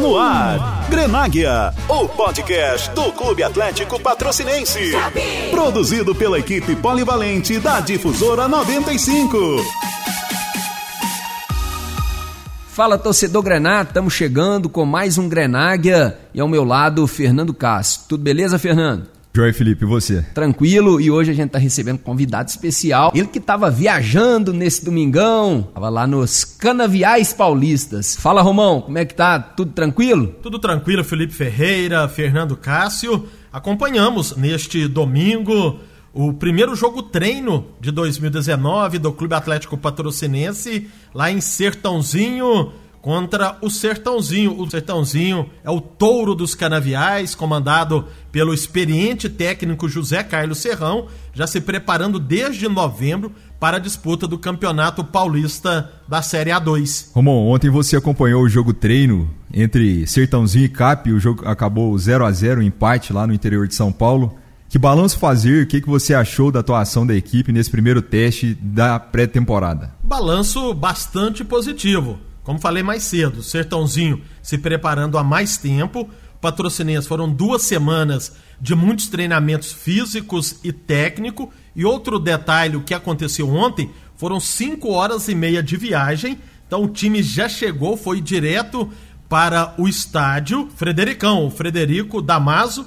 No ar. Grenáguia, o podcast do Clube Atlético Patrocinense. Produzido pela equipe polivalente da Difusora 95. Fala torcedor Grená, estamos chegando com mais um Grenáguia e ao meu lado Fernando Castro. Tudo beleza, Fernando? Joy Felipe, e você? Tranquilo, e hoje a gente está recebendo um convidado especial. Ele que estava viajando nesse domingão, estava lá nos Canaviais Paulistas. Fala, Romão, como é que tá? Tudo tranquilo? Tudo tranquilo, Felipe Ferreira, Fernando Cássio. Acompanhamos neste domingo o primeiro jogo treino de 2019 do Clube Atlético Patrocinense lá em Sertãozinho contra o Sertãozinho. O Sertãozinho é o touro dos canaviais, comandado pelo experiente técnico José Carlos Serrão, já se preparando desde novembro para a disputa do Campeonato Paulista da Série A2. Romão, ontem você acompanhou o jogo treino entre Sertãozinho e Cap, o jogo acabou 0 a 0 empate lá no interior de São Paulo. Que balanço fazer? O que, que você achou da atuação da equipe nesse primeiro teste da pré-temporada? Balanço bastante positivo. Como falei mais cedo, Sertãozinho se preparando há mais tempo. Patrocinense foram duas semanas de muitos treinamentos físicos e técnico. E outro detalhe, o que aconteceu ontem, foram cinco horas e meia de viagem. Então o time já chegou, foi direto para o estádio Fredericão, o Frederico Damaso,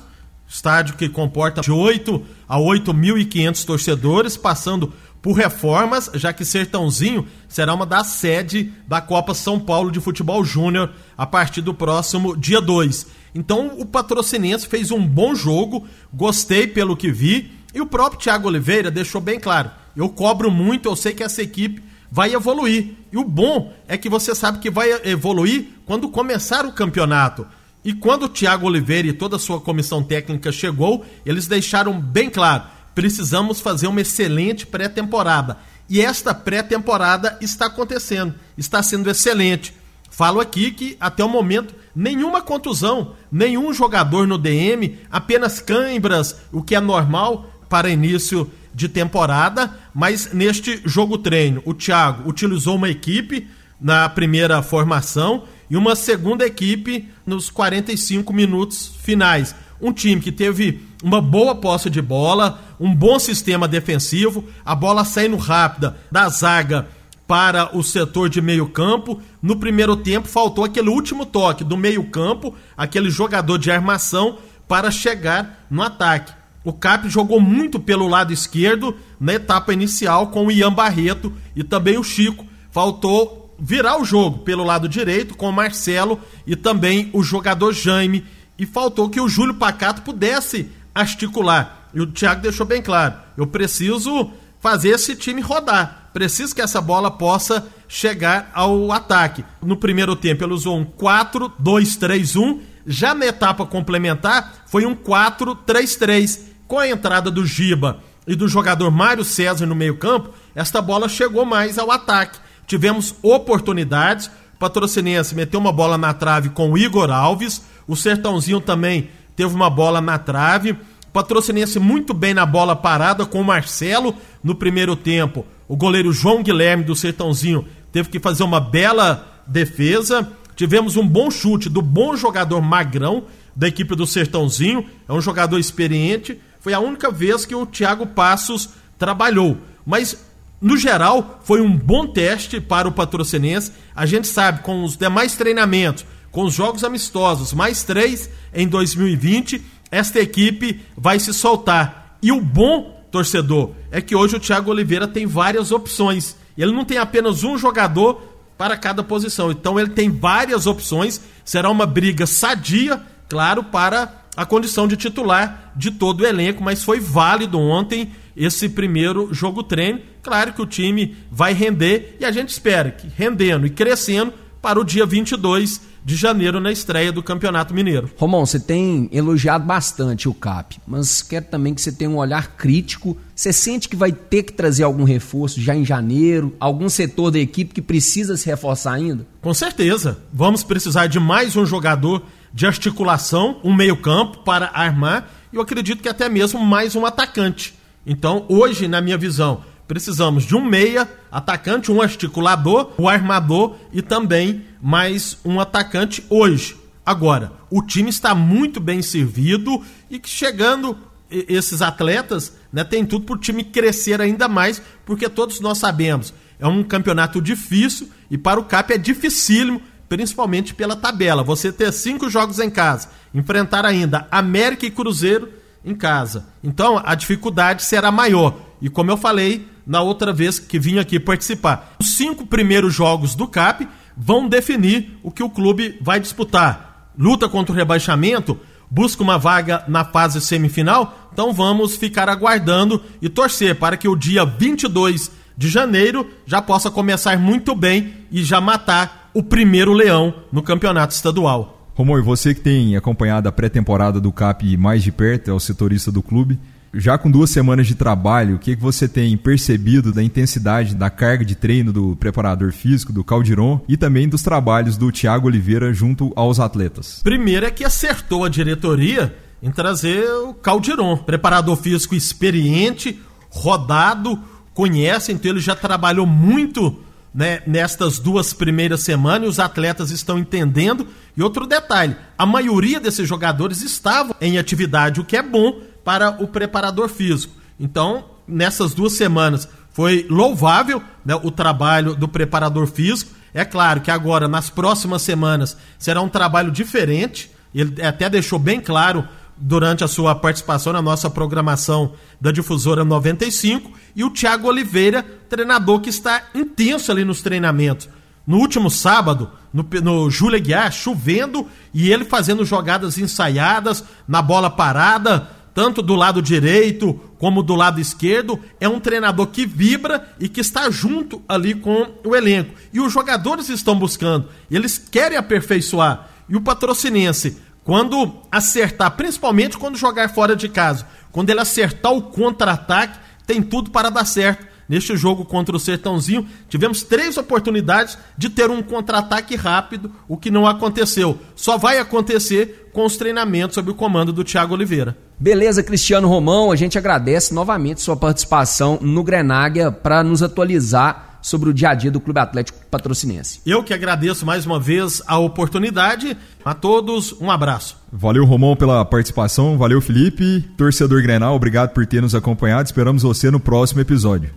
estádio que comporta de 8 a 8.500 torcedores, passando por reformas, já que Sertãozinho será uma das sedes da Copa São Paulo de Futebol Júnior a partir do próximo dia 2. Então o patrocinense fez um bom jogo, gostei pelo que vi, e o próprio Thiago Oliveira deixou bem claro: eu cobro muito, eu sei que essa equipe vai evoluir. E o bom é que você sabe que vai evoluir quando começar o campeonato. E quando o Thiago Oliveira e toda a sua comissão técnica chegou, eles deixaram bem claro precisamos fazer uma excelente pré-temporada. E esta pré-temporada está acontecendo, está sendo excelente. Falo aqui que até o momento nenhuma contusão, nenhum jogador no DM, apenas cãibras, o que é normal para início de temporada, mas neste jogo treino, o Thiago utilizou uma equipe na primeira formação e uma segunda equipe nos 45 minutos finais um time que teve uma boa posse de bola, um bom sistema defensivo, a bola saindo rápida da zaga para o setor de meio campo. No primeiro tempo faltou aquele último toque do meio campo, aquele jogador de armação para chegar no ataque. O Cap jogou muito pelo lado esquerdo na etapa inicial com o Ian Barreto e também o Chico. Faltou virar o jogo pelo lado direito com o Marcelo e também o jogador Jaime e faltou que o Júlio Pacato pudesse articular. E o Thiago deixou bem claro: eu preciso fazer esse time rodar. Preciso que essa bola possa chegar ao ataque. No primeiro tempo, ele usou um 4-2-3-1. Já na etapa complementar, foi um 4-3-3. Com a entrada do Giba e do jogador Mário César no meio-campo, esta bola chegou mais ao ataque. Tivemos oportunidades. Patrocinense meteu uma bola na trave com o Igor Alves. O Sertãozinho também teve uma bola na trave. Patrocinense muito bem na bola parada com o Marcelo no primeiro tempo. O goleiro João Guilherme do Sertãozinho teve que fazer uma bela defesa. Tivemos um bom chute do bom jogador Magrão da equipe do Sertãozinho. É um jogador experiente. Foi a única vez que o Thiago Passos trabalhou. Mas no geral, foi um bom teste para o patrocinense. A gente sabe, com os demais treinamentos, com os jogos amistosos, mais três em 2020, esta equipe vai se soltar. E o bom, torcedor, é que hoje o Thiago Oliveira tem várias opções. Ele não tem apenas um jogador para cada posição. Então ele tem várias opções. Será uma briga sadia, claro, para a condição de titular de todo o elenco, mas foi válido ontem esse primeiro jogo treino. Claro que o time vai render e a gente espera que rendendo e crescendo para o dia 22 de janeiro na estreia do Campeonato Mineiro. Romão, você tem elogiado bastante o CAP, mas quero também que você tenha um olhar crítico. Você sente que vai ter que trazer algum reforço já em janeiro? Algum setor da equipe que precisa se reforçar ainda? Com certeza. Vamos precisar de mais um jogador de articulação, um meio-campo para armar, e eu acredito que até mesmo mais um atacante. Então, hoje, na minha visão, precisamos de um meia, atacante, um articulador, um armador e também mais um atacante hoje. Agora, o time está muito bem servido e que chegando esses atletas, né, tem tudo para o time crescer ainda mais, porque todos nós sabemos, é um campeonato difícil e para o CAP é dificílimo, principalmente pela tabela. Você ter cinco jogos em casa, enfrentar ainda América e Cruzeiro em casa. Então a dificuldade será maior. E como eu falei na outra vez que vim aqui participar, os cinco primeiros jogos do CAP vão definir o que o clube vai disputar. Luta contra o rebaixamento, busca uma vaga na fase semifinal, então vamos ficar aguardando e torcer para que o dia 22 de janeiro já possa começar muito bem e já matar o primeiro leão no campeonato estadual. Romor, você que tem acompanhado a pré-temporada do CAP mais de perto, é o setorista do clube, já com duas semanas de trabalho, o que, você tem percebido da intensidade da carga de treino do preparador físico, do Caldiron, e também dos trabalhos do Thiago Oliveira junto aos atletas? Primeiro é que acertou a diretoria em trazer o Caldiron, preparador físico experiente, rodado, conhece, então ele já trabalhou muito né, nestas duas primeiras semanas e os atletas estão entendendo. E outro detalhe: a maioria desses jogadores estavam em atividade, o que é bom para o preparador físico. Então, nessas duas semanas foi louvável né, o trabalho do preparador físico. É claro que agora, nas próximas semanas, será um trabalho diferente. Ele até deixou bem claro durante a sua participação na nossa programação da Difusora 95. E o Thiago Oliveira, treinador que está intenso ali nos treinamentos. No último sábado, no, no Júlio Guiar, chovendo e ele fazendo jogadas ensaiadas, na bola parada, tanto do lado direito como do lado esquerdo, é um treinador que vibra e que está junto ali com o elenco. E os jogadores estão buscando, eles querem aperfeiçoar. E o patrocinense, quando acertar, principalmente quando jogar fora de casa, quando ele acertar o contra-ataque, tem tudo para dar certo neste jogo contra o Sertãozinho, tivemos três oportunidades de ter um contra-ataque rápido, o que não aconteceu. Só vai acontecer com os treinamentos sob o comando do Thiago Oliveira. Beleza, Cristiano Romão, a gente agradece novamente sua participação no Grenáguia para nos atualizar sobre o dia a dia do Clube Atlético Patrocinense. Eu que agradeço mais uma vez a oportunidade. A todos, um abraço. Valeu, Romão, pela participação. Valeu, Felipe. Torcedor Grenal, obrigado por ter nos acompanhado. Esperamos você no próximo episódio.